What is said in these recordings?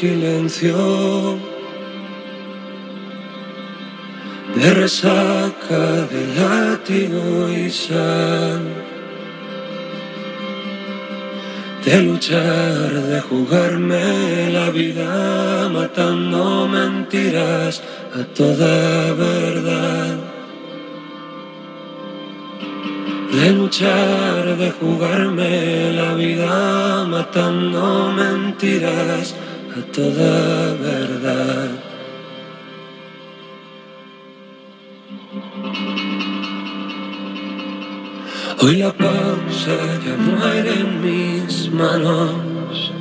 silencio, de resaca, de látigo y sal, de luchar, de jugarme la vida, matando mentiras a toda verdad de luchar, de jugarme la vida, matando mentiras a toda verdad. Hoy la pausa ya muere en mis manos.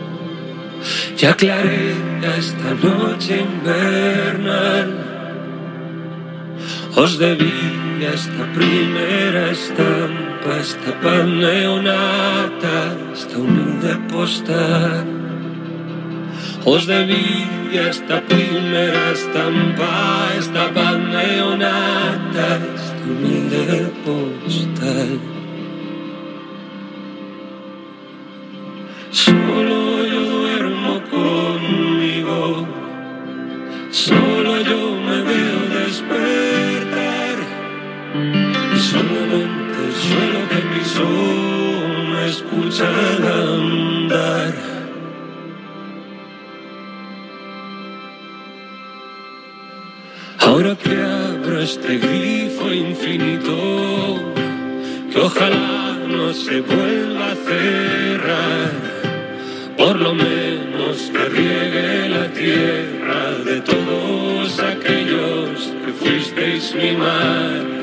Ya aclaré esta noche invernal. Os debí esta primera estampa, esta pan neonata, esta humilde postal. Os de Villa, esta primeira estampa, esta bandeonata, este humilde postal. Este grifo infinito, que ojalá no se vuelva a cerrar, por lo menos que riegue la tierra de todos aquellos que fuisteis mi mar,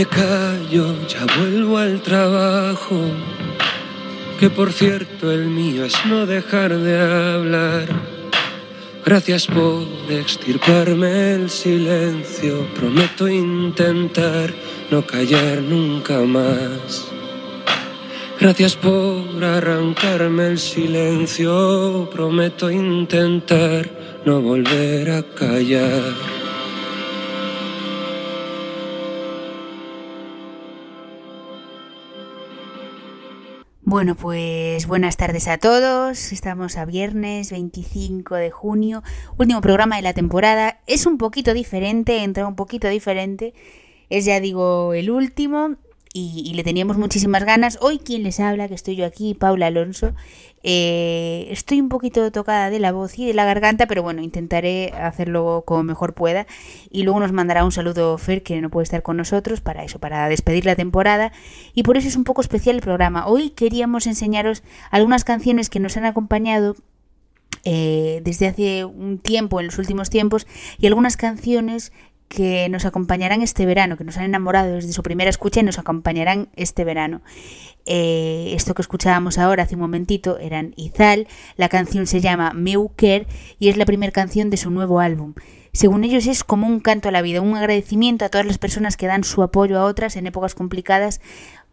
me callo, ya vuelvo al trabajo. Que por cierto el mío es no dejar de hablar. Gracias por extirparme el silencio. Prometo intentar no callar nunca más. Gracias por arrancarme el silencio. Prometo intentar no volver a callar. Bueno, pues buenas tardes a todos. Estamos a viernes 25 de junio, último programa de la temporada. Es un poquito diferente, entra un poquito diferente. Es ya digo el último y, y le teníamos muchísimas ganas. Hoy quien les habla, que estoy yo aquí, Paula Alonso. Eh, estoy un poquito tocada de la voz y de la garganta, pero bueno, intentaré hacerlo como mejor pueda. Y luego nos mandará un saludo Fer, que no puede estar con nosotros, para eso, para despedir la temporada. Y por eso es un poco especial el programa. Hoy queríamos enseñaros algunas canciones que nos han acompañado eh, desde hace un tiempo, en los últimos tiempos, y algunas canciones que nos acompañarán este verano, que nos han enamorado desde su primera escucha y nos acompañarán este verano. Eh, esto que escuchábamos ahora hace un momentito eran Izal, la canción se llama Meu Quer y es la primera canción de su nuevo álbum. Según ellos es como un canto a la vida, un agradecimiento a todas las personas que dan su apoyo a otras en épocas complicadas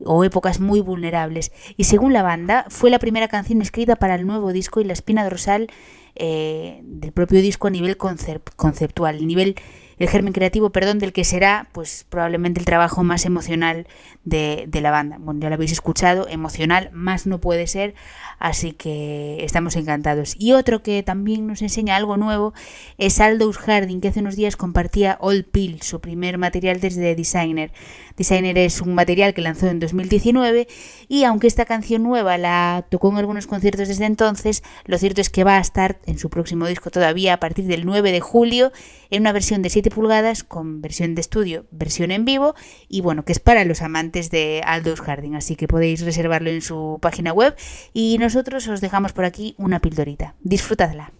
o épocas muy vulnerables. Y según la banda, fue la primera canción escrita para el nuevo disco y la espina dorsal eh, del propio disco a nivel conceptual, el nivel el germen creativo, perdón, del que será pues probablemente el trabajo más emocional de, la banda. Bueno, ya lo habéis escuchado, emocional más no puede ser, así que estamos encantados. Y otro que también nos enseña algo nuevo es Aldous Harding, que hace unos días compartía Old Pill, su primer material desde Designer. Designer es un material que lanzó en 2019 y aunque esta canción nueva la tocó en algunos conciertos desde entonces, lo cierto es que va a estar en su próximo disco todavía a partir del 9 de julio en una versión de 7 pulgadas con versión de estudio, versión en vivo y bueno, que es para los amantes de Aldous Harding, así que podéis reservarlo en su página web y nosotros os dejamos por aquí una pildorita. Disfrutadla.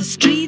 the street.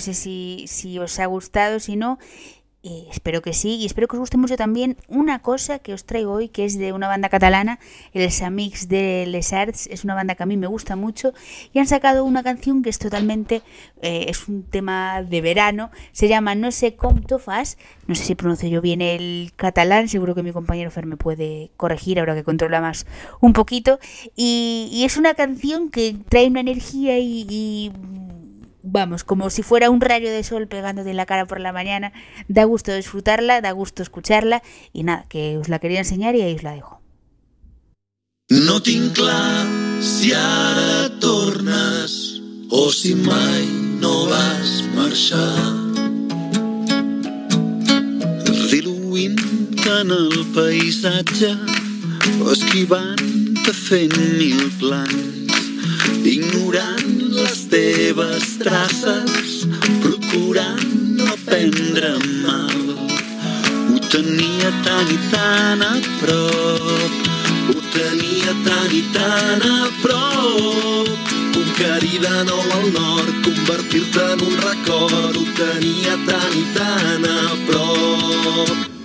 No sé si, si os ha gustado, si no, espero que sí, y espero que os guste mucho también una cosa que os traigo hoy, que es de una banda catalana, el Samix de Les Arts, es una banda que a mí me gusta mucho, y han sacado una canción que es totalmente, eh, es un tema de verano, se llama No sé com fas, no sé si pronuncio yo bien el catalán, seguro que mi compañero Fer me puede corregir ahora que controla más un poquito, y, es una canción que trae una energía y vamos, como si fuera un rayo de sol pegándote en la cara por la mañana. Da gusto disfrutarla, da gusto escucharla y nada, que os la quería enseñar y ahí os la dejo. No si o si mai no vas el ignorant les teves traces, procurant no prendre mal. Ho tenia tan i tan a prop, ho tenia tan i tan a prop. Conquerir de nou al nord, convertir-te en un record, ho tenia tan i tan a prop.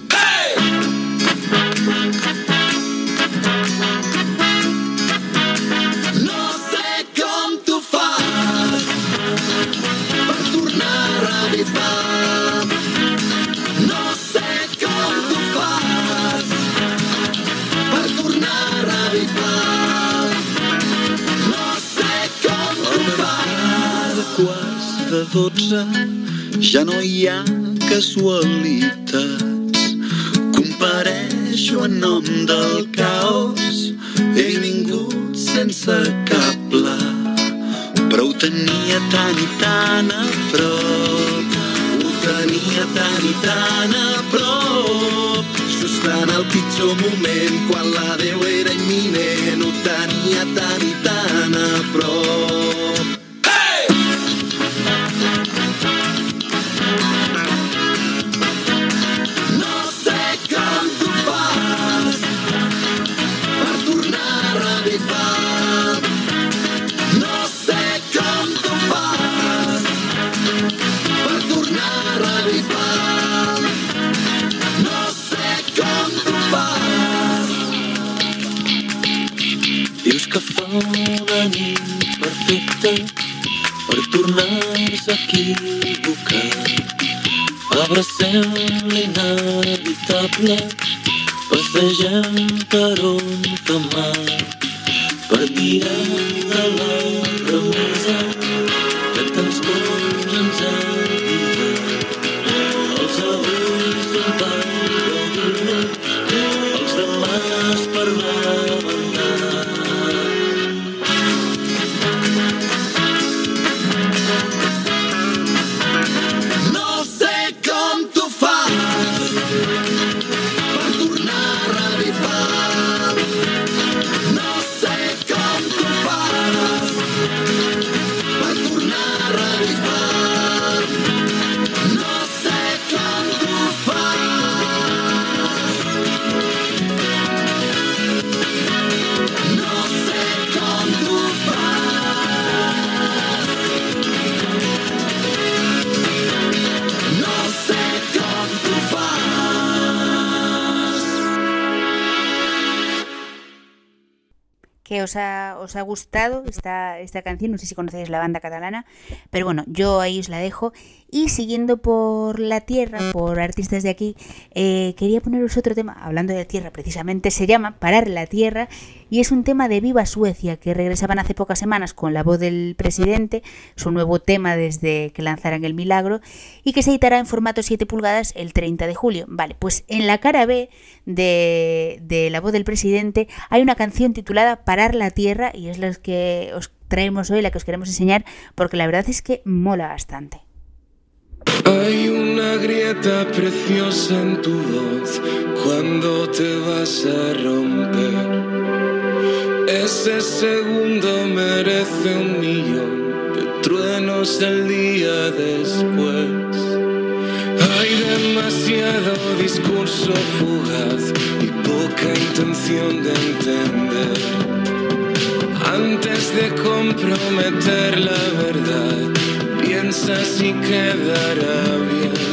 Dotze ja no hi ha casualitats. Compareixo en nom del caos. He vingut sense cap pla, però ho tenia tan i tan a prop. Ho tenia tan i tan a prop. Just en el pitjor moment, quan la Déu era imminent, ho tenia tan i tan a prop. aqui equivocar abraçando na inabitável Passejando para onde gustado esta, esta canción. No sé si conocéis la banda catalana, pero bueno, yo ahí os la dejo. Y siguiendo por la tierra, por artistas de aquí, eh, quería poneros otro tema, hablando de tierra precisamente, se llama Parar la Tierra y es un tema de Viva Suecia que regresaban hace pocas semanas con la voz del presidente, su nuevo tema desde que lanzaran El Milagro y que se editará en formato 7 pulgadas el 30 de julio. Vale, pues en la cara B de, de la voz del presidente hay una canción titulada Parar la Tierra y es la que os traemos hoy, la que os queremos enseñar, porque la verdad es que mola bastante. Hay una grieta preciosa en tu voz cuando te vas a romper. Ese segundo merece un millón de truenos el día después. Hay demasiado discurso fugaz y poca intención de entender. Antes de comprometer la verdad, piensa si quedará bien.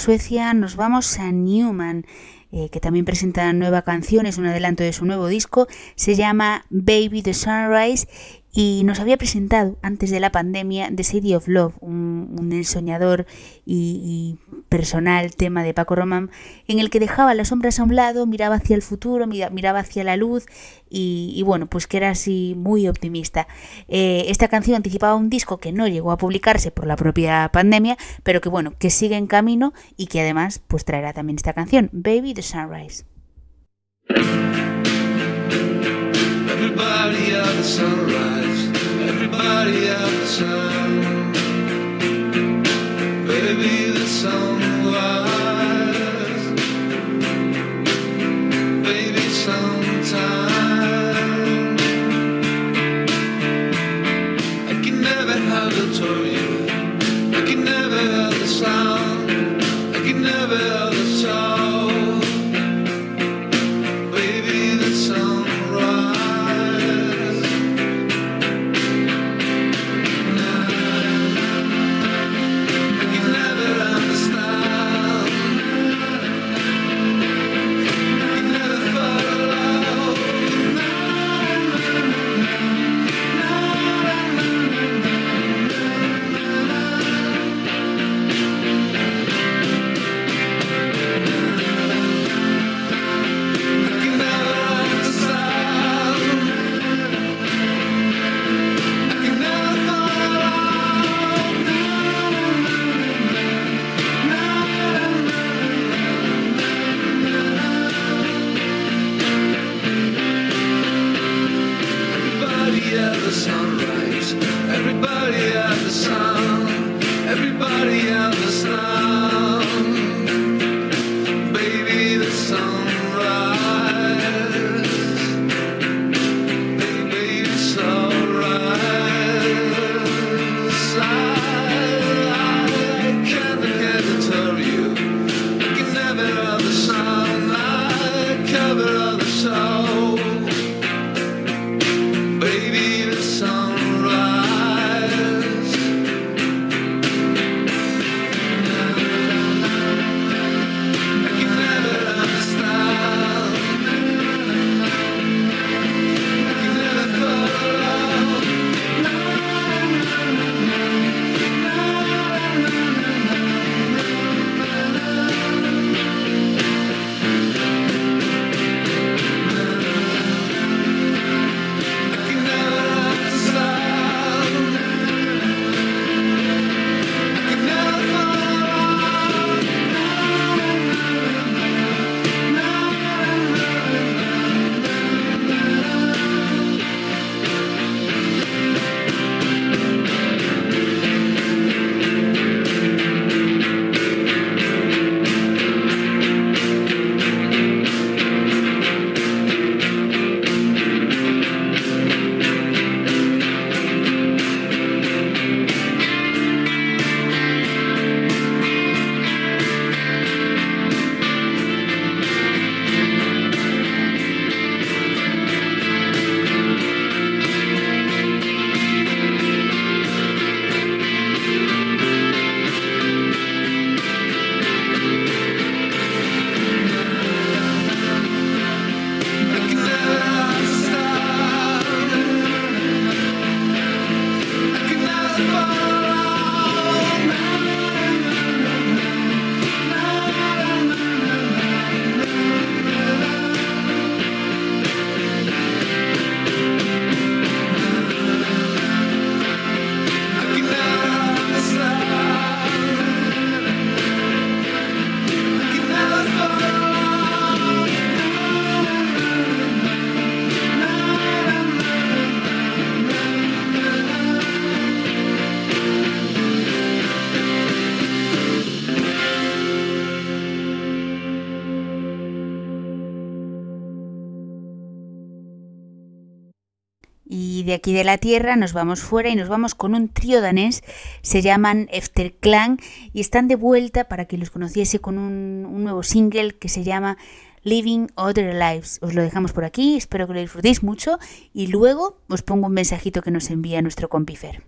Suecia nos vamos a Newman, eh, que también presenta nueva canción, es un adelanto de su nuevo disco, se llama Baby the Sunrise y nos había presentado antes de la pandemia The City of Love, un, un soñador y, personal tema de Paco Román, en el que dejaba las sombras a un lado, miraba hacia el futuro, mira, miraba hacia la luz y, y, bueno, pues que era así muy optimista. Eh, esta canción anticipaba un disco que no llegó a publicarse por la propia pandemia, pero que bueno, que sigue en camino y que además pues traerá también esta canción, Baby the Sunrise. Everybody of the sunrise, everybody of the sun. Baby, the sunrise. Baby, sometime. Y de aquí de la Tierra nos vamos fuera y nos vamos con un trío danés, se llaman Efterklang y están de vuelta para que los conociese con un nuevo single que se llama Living Other Lives. Os lo dejamos por aquí, espero que lo disfrutéis mucho y luego os pongo un mensajito que nos envía nuestro compifer.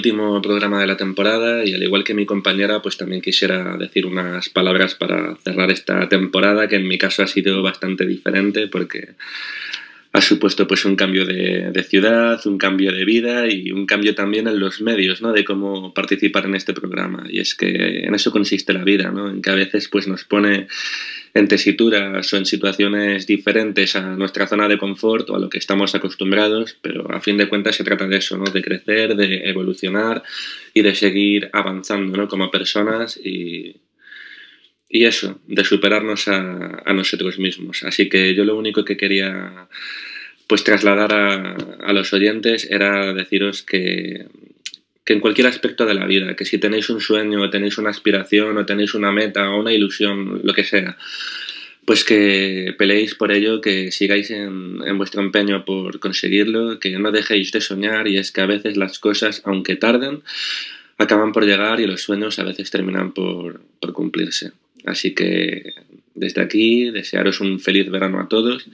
Último programa de la temporada y al igual que mi compañera, pues también quisiera decir unas palabras para cerrar esta temporada, que en mi caso ha sido bastante diferente porque ha supuesto pues un cambio de, de, ciudad, un cambio de vida y un cambio también en los medios, ¿no? De cómo participar en este programa. Y es que en eso consiste la vida, ¿no? En que a veces pues nos pone en tesituras o en situaciones diferentes a nuestra zona de confort o a lo que estamos acostumbrados, pero a fin de cuentas se trata de eso, ¿no? De crecer, de evolucionar y de seguir avanzando, ¿no? Como personas y, y eso, de superarnos a, a, nosotros mismos. Así que yo lo único que quería pues trasladar a, a los oyentes era deciros que, que en cualquier aspecto de la vida, que si tenéis un sueño, o tenéis una aspiración, o tenéis una meta, o una ilusión, lo que sea, pues que peleéis por ello, que sigáis en, en, vuestro empeño por conseguirlo, que no dejéis de soñar y es que a veces las cosas, aunque tarden, acaban por llegar y los sueños a veces terminan por, por cumplirse. Así que desde aquí desearos un feliz verano a todos,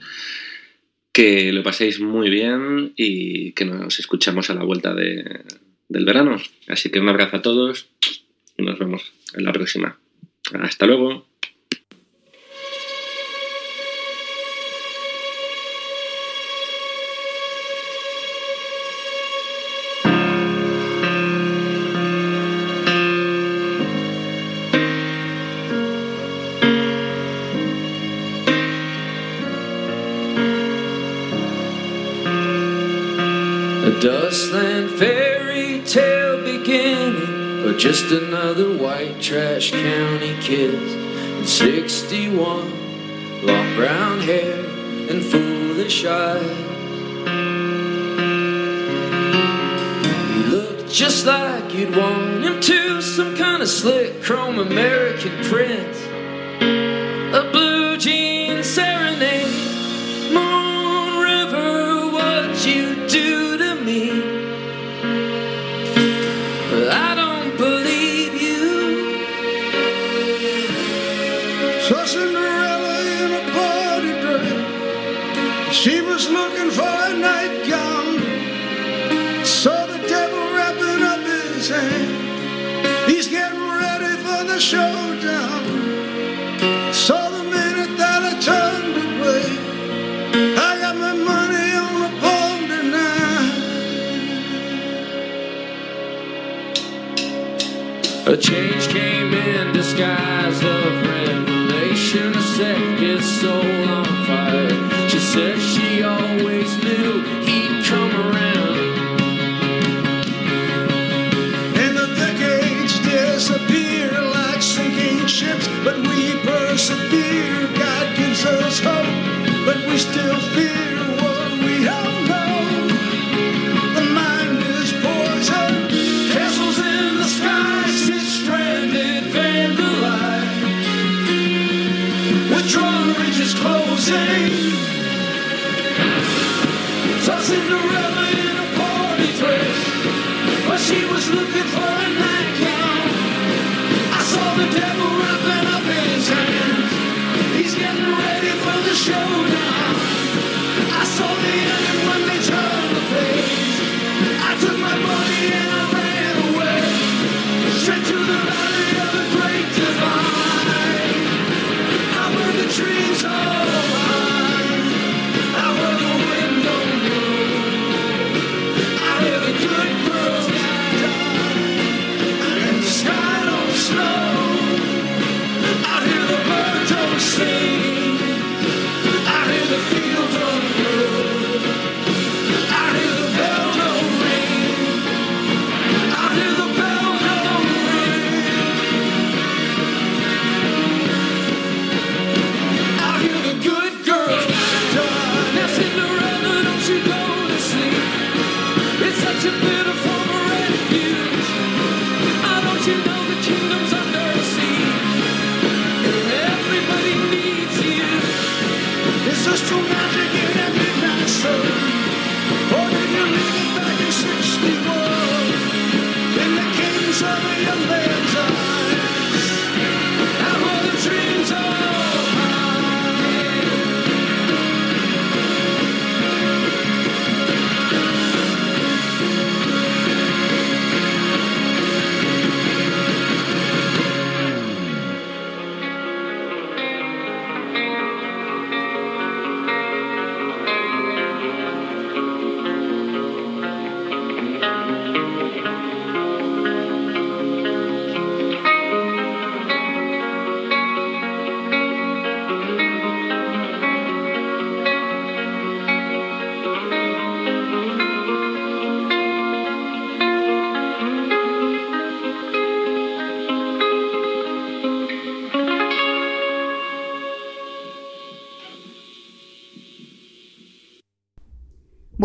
que lo paséis muy bien y que nos escuchamos a la vuelta de, del verano. Así que un abrazo a todos y nos vemos en la próxima. Hasta luego. Dustland fairy tale beginning, or just another white trash county kid. And 61, long brown hair and foolish eyes. He looked just like you'd want him to, some kind of slick chrome American prince.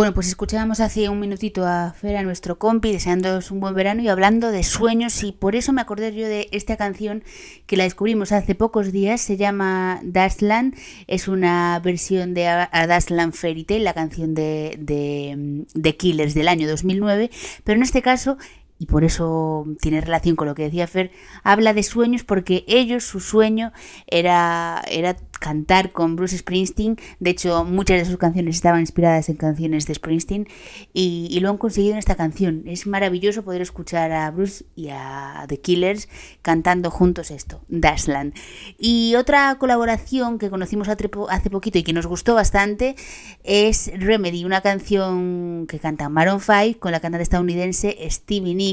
Bueno, pues escuchábamos hace un minutito a Fer, a nuestro compi, deseándoos un buen verano y hablando de sueños. Y por eso me acordé yo de esta canción que la descubrimos hace pocos días, se llama Dustland, es una versión de A Dustland Fairy Tale, la canción de, de, de Killers del año 2009, pero en este caso y por eso tiene relación con lo que decía Fer, habla de sueños porque ellos, su sueño era, era cantar con Bruce Springsteen. De hecho, muchas de sus canciones estaban inspiradas en canciones de Springsteen y, lo han conseguido en esta canción. Es maravilloso poder escuchar a Bruce y a The Killers cantando juntos esto, Dashland. Y otra colaboración que conocimos hace poquito y que nos gustó bastante es Remedy, una canción que canta Maroon 5 con la cantante estadounidense Stevie Nicks.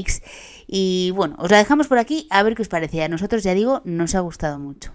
Y bueno, os la dejamos por aquí a ver qué os parece. A nosotros, ya digo, nos ha gustado mucho.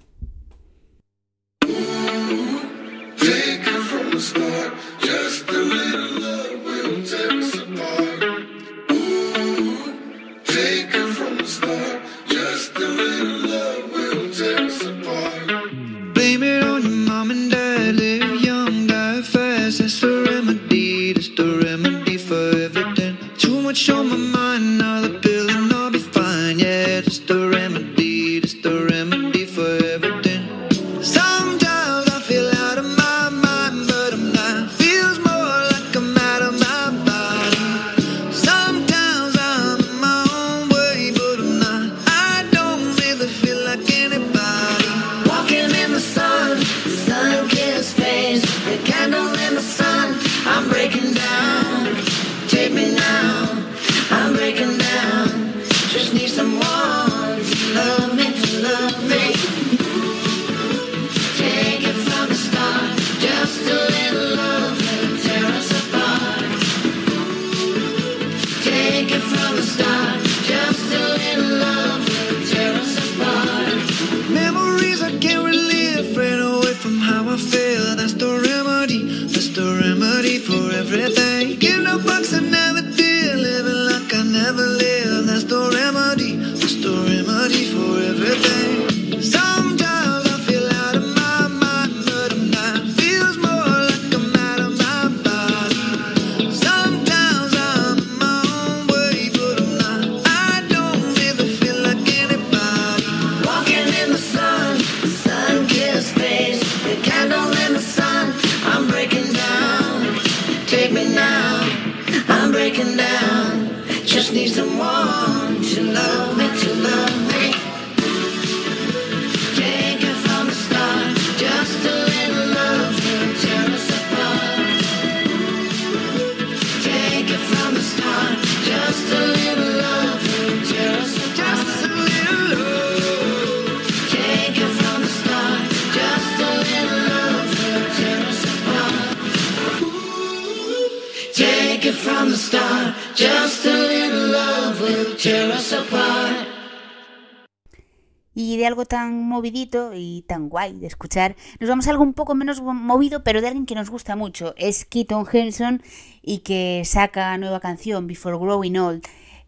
Algo tan movidito y tan guay de escuchar, nos vamos a algo un poco menos movido, pero de alguien que nos gusta mucho. Es Keaton Henson y que saca nueva canción, Before Growing Old.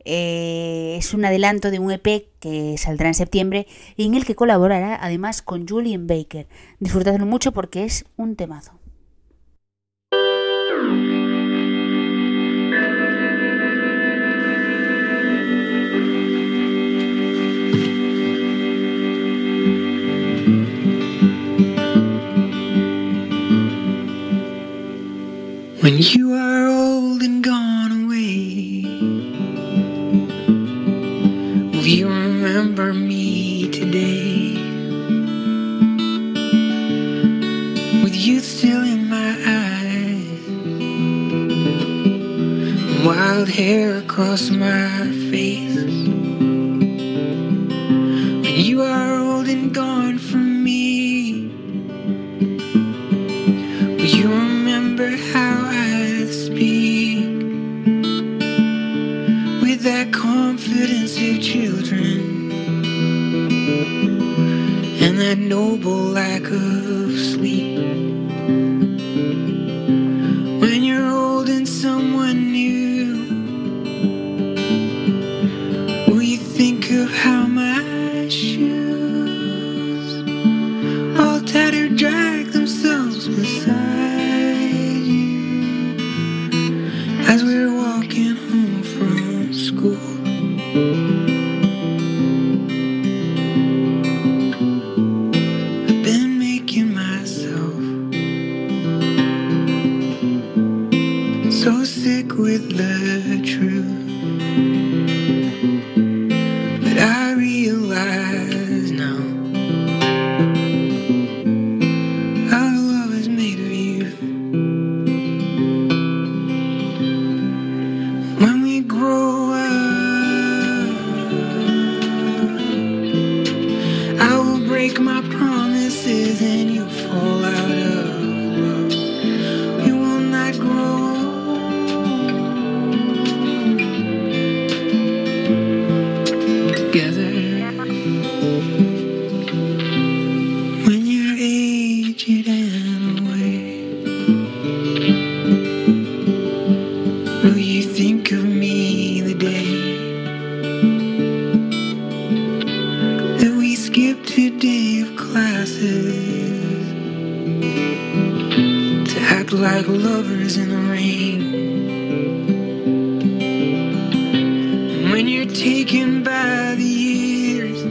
Eh, es un adelanto de un EP que saldrá en septiembre y en el que colaborará además con Julian Baker. Disfrutadlo mucho porque es un temazo. When you are old and gone away, will you remember me today? With youth still in my eyes, wild hair across my face. When you are old and gone from act like lovers in the rain? And when you're taken by the years,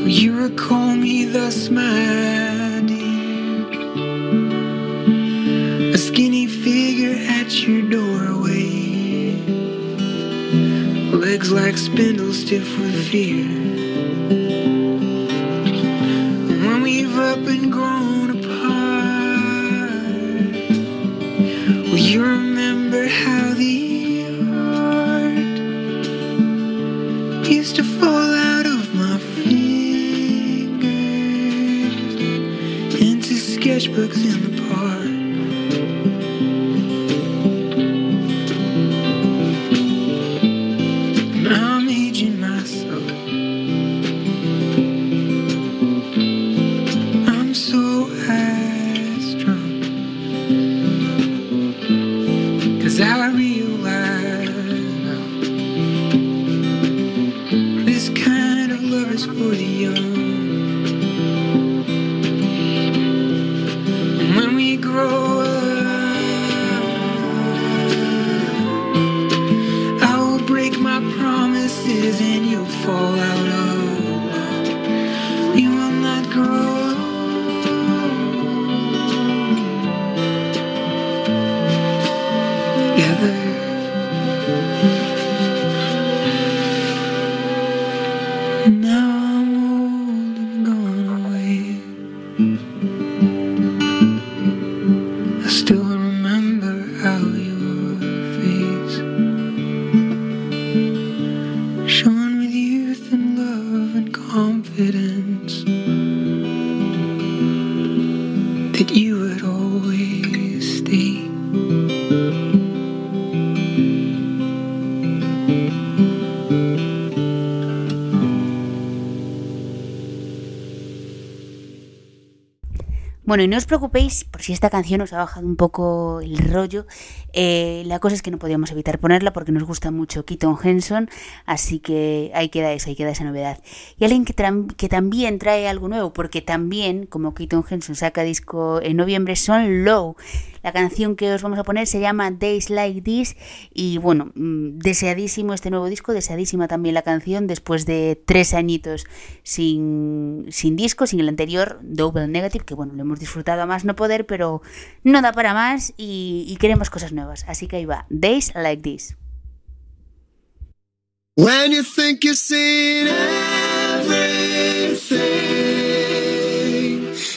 will you recall me thus, my dear? A skinny figure at your doorway, legs like spindles stiff with fear. You Bueno, y no os preocupéis por si esta canción os ha bajado un poco el rollo. Eh, la cosa es que no podíamos evitar ponerla porque nos gusta mucho Keaton Henson, así que ahí queda eso, ahí queda esa novedad. Y alguien que, que también trae algo nuevo, porque también, como Keaton Henson saca disco en noviembre, son Low. La canción que os vamos a poner se llama Days Like This y bueno, mm, deseadísimo este nuevo disco, deseadísima también la canción después de tres añitos sin, sin disco, sin el anterior Double Negative, que bueno, lo hemos disfrutado a más no poder, pero no da para más y, queremos cosas nuevas. Así que ahí va, Days Like This. When you think you've seen everything,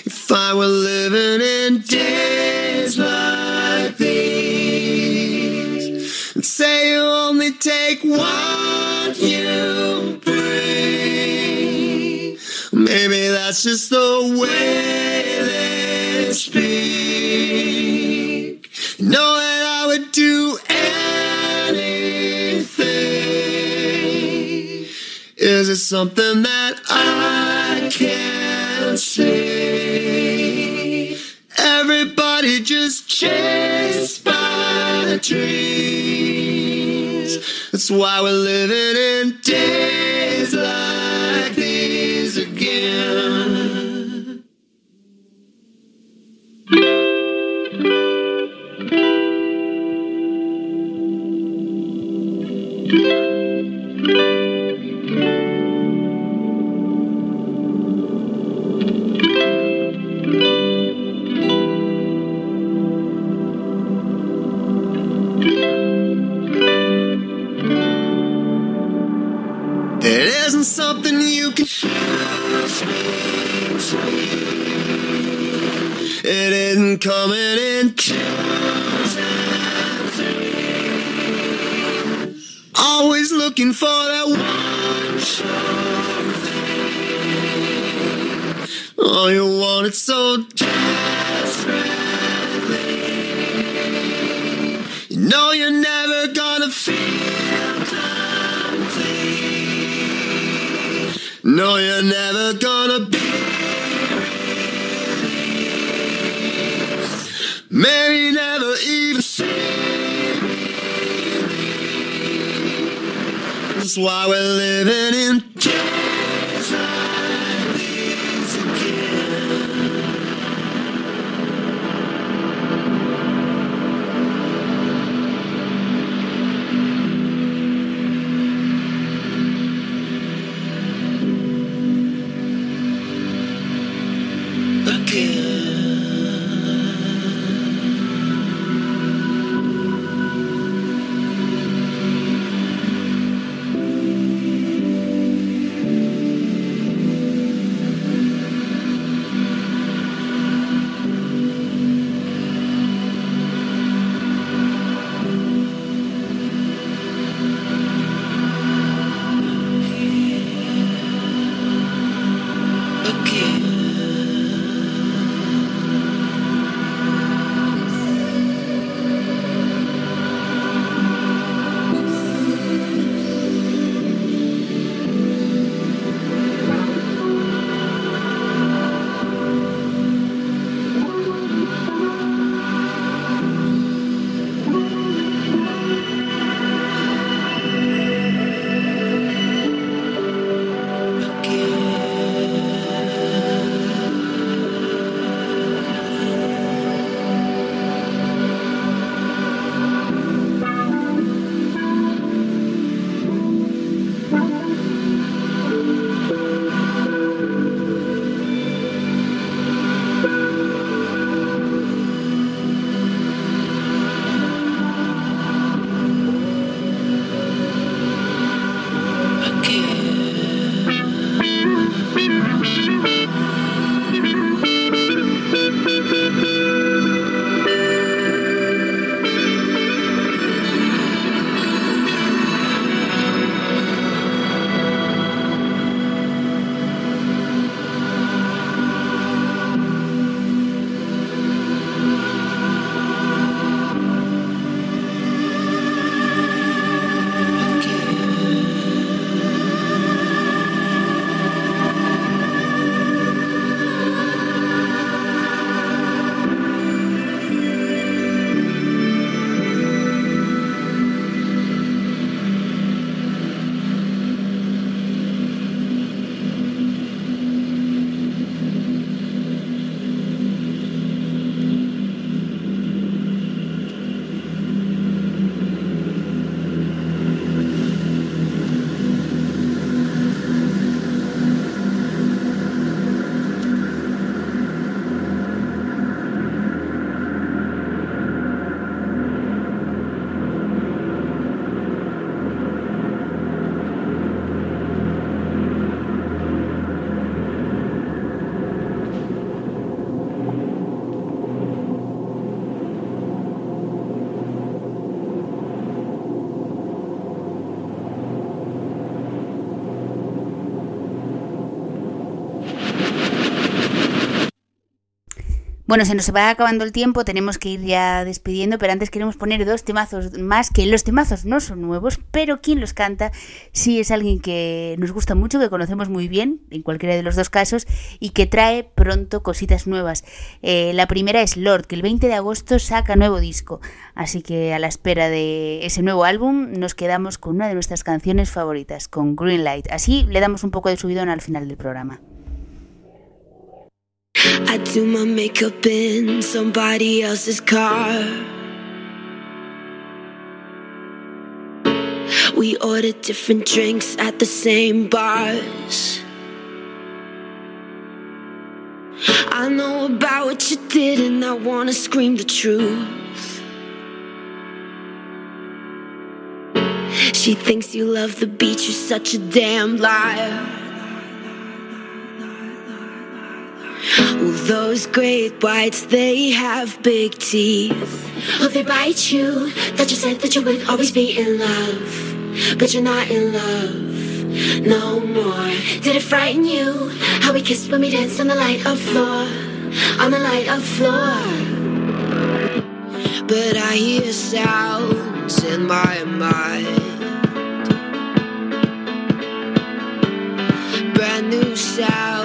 if I were living in say you only take what you bring, maybe that's just the way they speak. Know that I would do anything. Is it something that I can't see? Everybody just chased by That's why we're living in days like these again. It isn't coming in twos. Always looking for that one sure thing. Oh, you want it so desperately. You know you're never gonna feel No, you're never gonna be. Maybe never even see That's why we're living in Bueno, se nos va acabando el tiempo, tenemos que ir ya despidiendo, pero antes queremos poner dos temazos más, que los temazos no son nuevos, pero quien los canta sí es alguien que nos gusta mucho, que conocemos muy bien, en cualquiera de los dos casos, y que trae pronto cositas nuevas. Eh, la primera es Lord, que el 20 de agosto saca nuevo disco, así que a la espera de ese nuevo álbum nos quedamos con una de nuestras canciones favoritas, con Green Light. Así le damos un poco de subidón al final del programa. I do my makeup in somebody else's car. We order different drinks at the same bars. I know about what you did, and I wanna scream the truth. She thinks you love the beach, you're such a damn liar. Those great whites, they have big teeth. Oh, they bite you. That you said that you would always be in love. But you're not in love no more. Did it frighten you? How we kissed when we danced on the light of floor. On the light of floor. But I hear sounds in my mind. Brand new sounds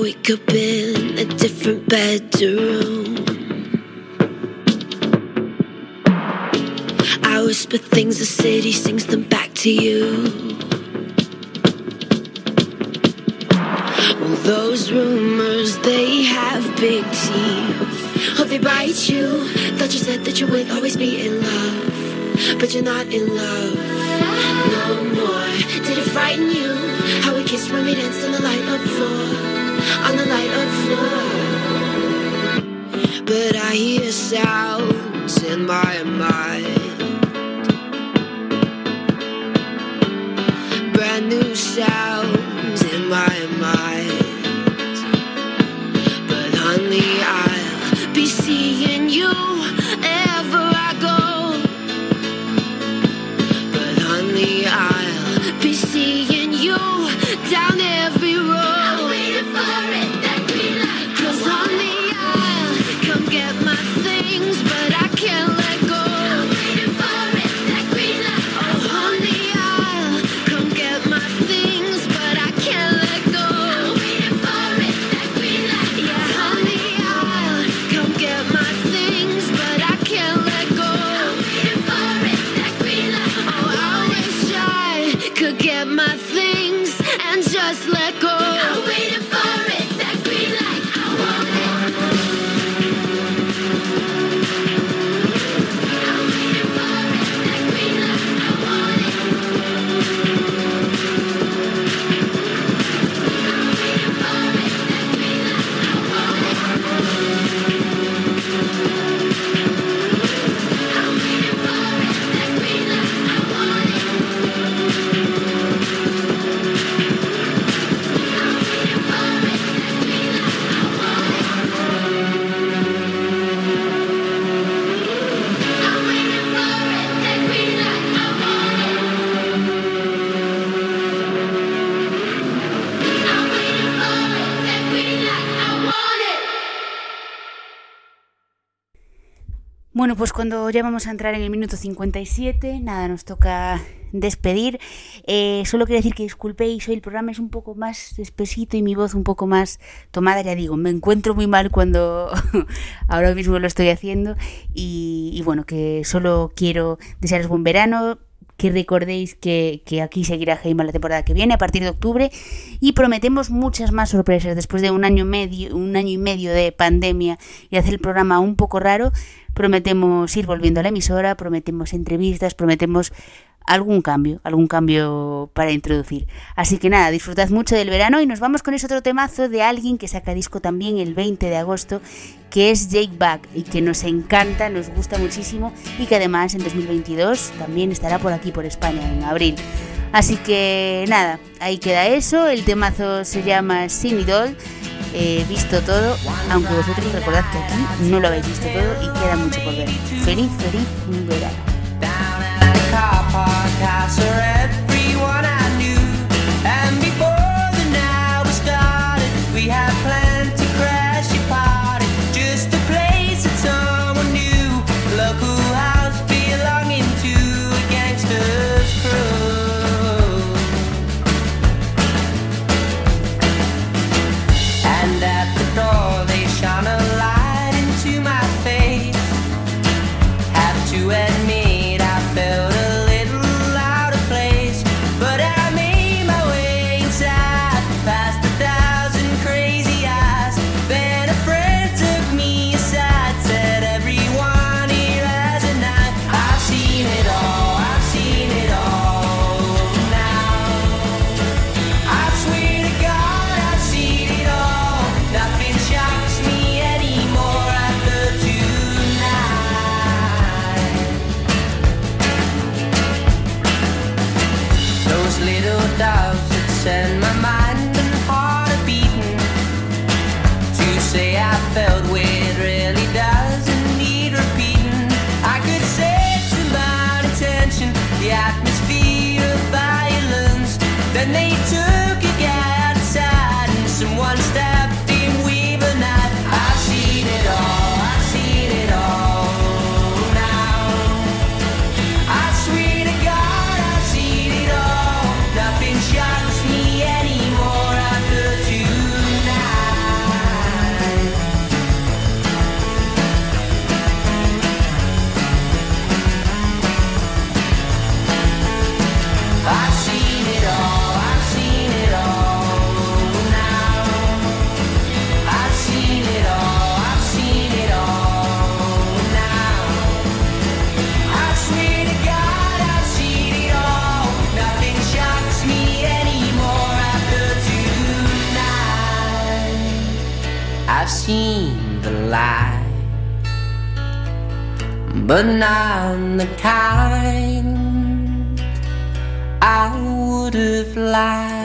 wake up in a different bedroom. I whisper things, the city sings them back to you. Well, those rumors, they have big teeth. Oh, they bite you. Thought you said that you would always be in love. But you're not in love no more. Did it frighten you? How we kissed when we danced on the light of floor. On the light of floor. But I hear sounds in my mind. Bueno, pues cuando ya vamos a entrar en el minuto 57, nada, nos toca despedir. Eh, solo quiero decir que disculpéis, hoy el programa es un poco más espesito y mi voz un poco más tomada, ya digo, me encuentro muy mal cuando ahora mismo lo estoy haciendo y, bueno, que solo quiero desearos buen verano, que recordéis que, que aquí seguirá Jaime la temporada que viene a partir de octubre y prometemos muchas más sorpresas después de un año medio un año y medio de pandemia y hacer el programa un poco raro prometemos ir volviendo a la emisora prometemos entrevistas prometemos algún cambio, algún cambio para introducir. Así que nada, disfrutad mucho del verano y nos vamos con ese otro temazo de alguien que saca disco también el 20 de agosto, que es Jake Back y que nos encanta, nos gusta muchísimo y que además en 2022 también estará por aquí, por España, en abril. Así que nada, ahí queda eso, el temazo se llama Sin Doll. He visto todo, aunque vosotros recordad que aquí no lo habéis visto todo y queda mucho por ver. Feliz, feliz verano. But not the kind I would have liked.